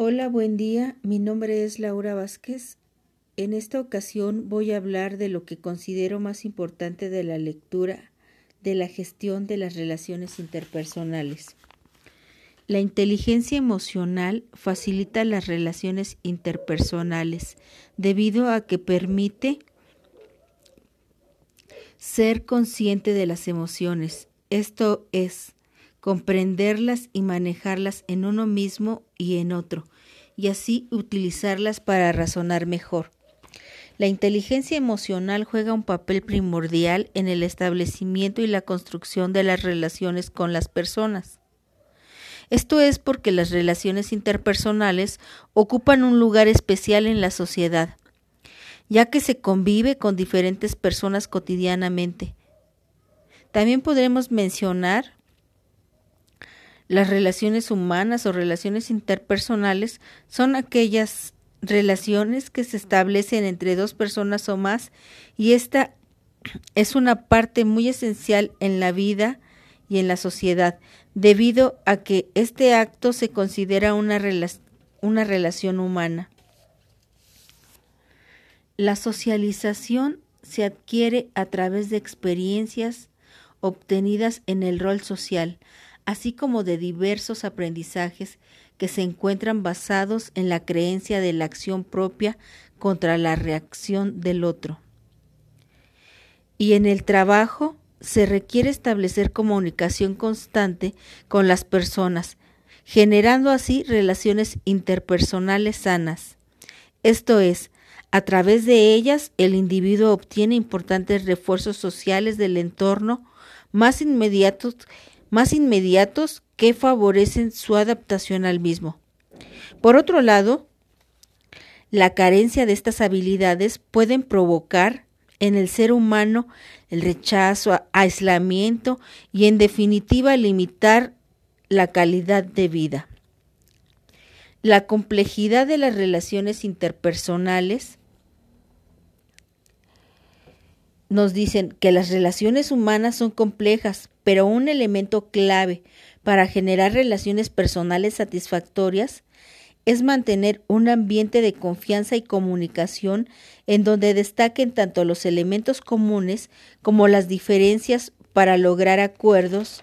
Hola, buen día. Mi nombre es Laura Vázquez. En esta ocasión voy a hablar de lo que considero más importante de la lectura de la gestión de las relaciones interpersonales. La inteligencia emocional facilita las relaciones interpersonales debido a que permite ser consciente de las emociones. Esto es, comprenderlas y manejarlas en uno mismo y en otro, y así utilizarlas para razonar mejor. La inteligencia emocional juega un papel primordial en el establecimiento y la construcción de las relaciones con las personas. Esto es porque las relaciones interpersonales ocupan un lugar especial en la sociedad, ya que se convive con diferentes personas cotidianamente. También podremos mencionar las relaciones humanas o relaciones interpersonales son aquellas relaciones que se establecen entre dos personas o más y esta es una parte muy esencial en la vida y en la sociedad, debido a que este acto se considera una, una relación humana. La socialización se adquiere a través de experiencias obtenidas en el rol social, así como de diversos aprendizajes que se encuentran basados en la creencia de la acción propia contra la reacción del otro. Y en el trabajo se requiere establecer comunicación constante con las personas, generando así relaciones interpersonales sanas. Esto es, a través de ellas el individuo obtiene importantes refuerzos sociales del entorno más inmediatos más inmediatos que favorecen su adaptación al mismo. Por otro lado, la carencia de estas habilidades pueden provocar en el ser humano el rechazo, aislamiento y en definitiva limitar la calidad de vida. La complejidad de las relaciones interpersonales nos dicen que las relaciones humanas son complejas, pero un elemento clave para generar relaciones personales satisfactorias es mantener un ambiente de confianza y comunicación en donde destaquen tanto los elementos comunes como las diferencias para lograr acuerdos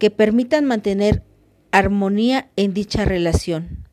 que permitan mantener armonía en dicha relación.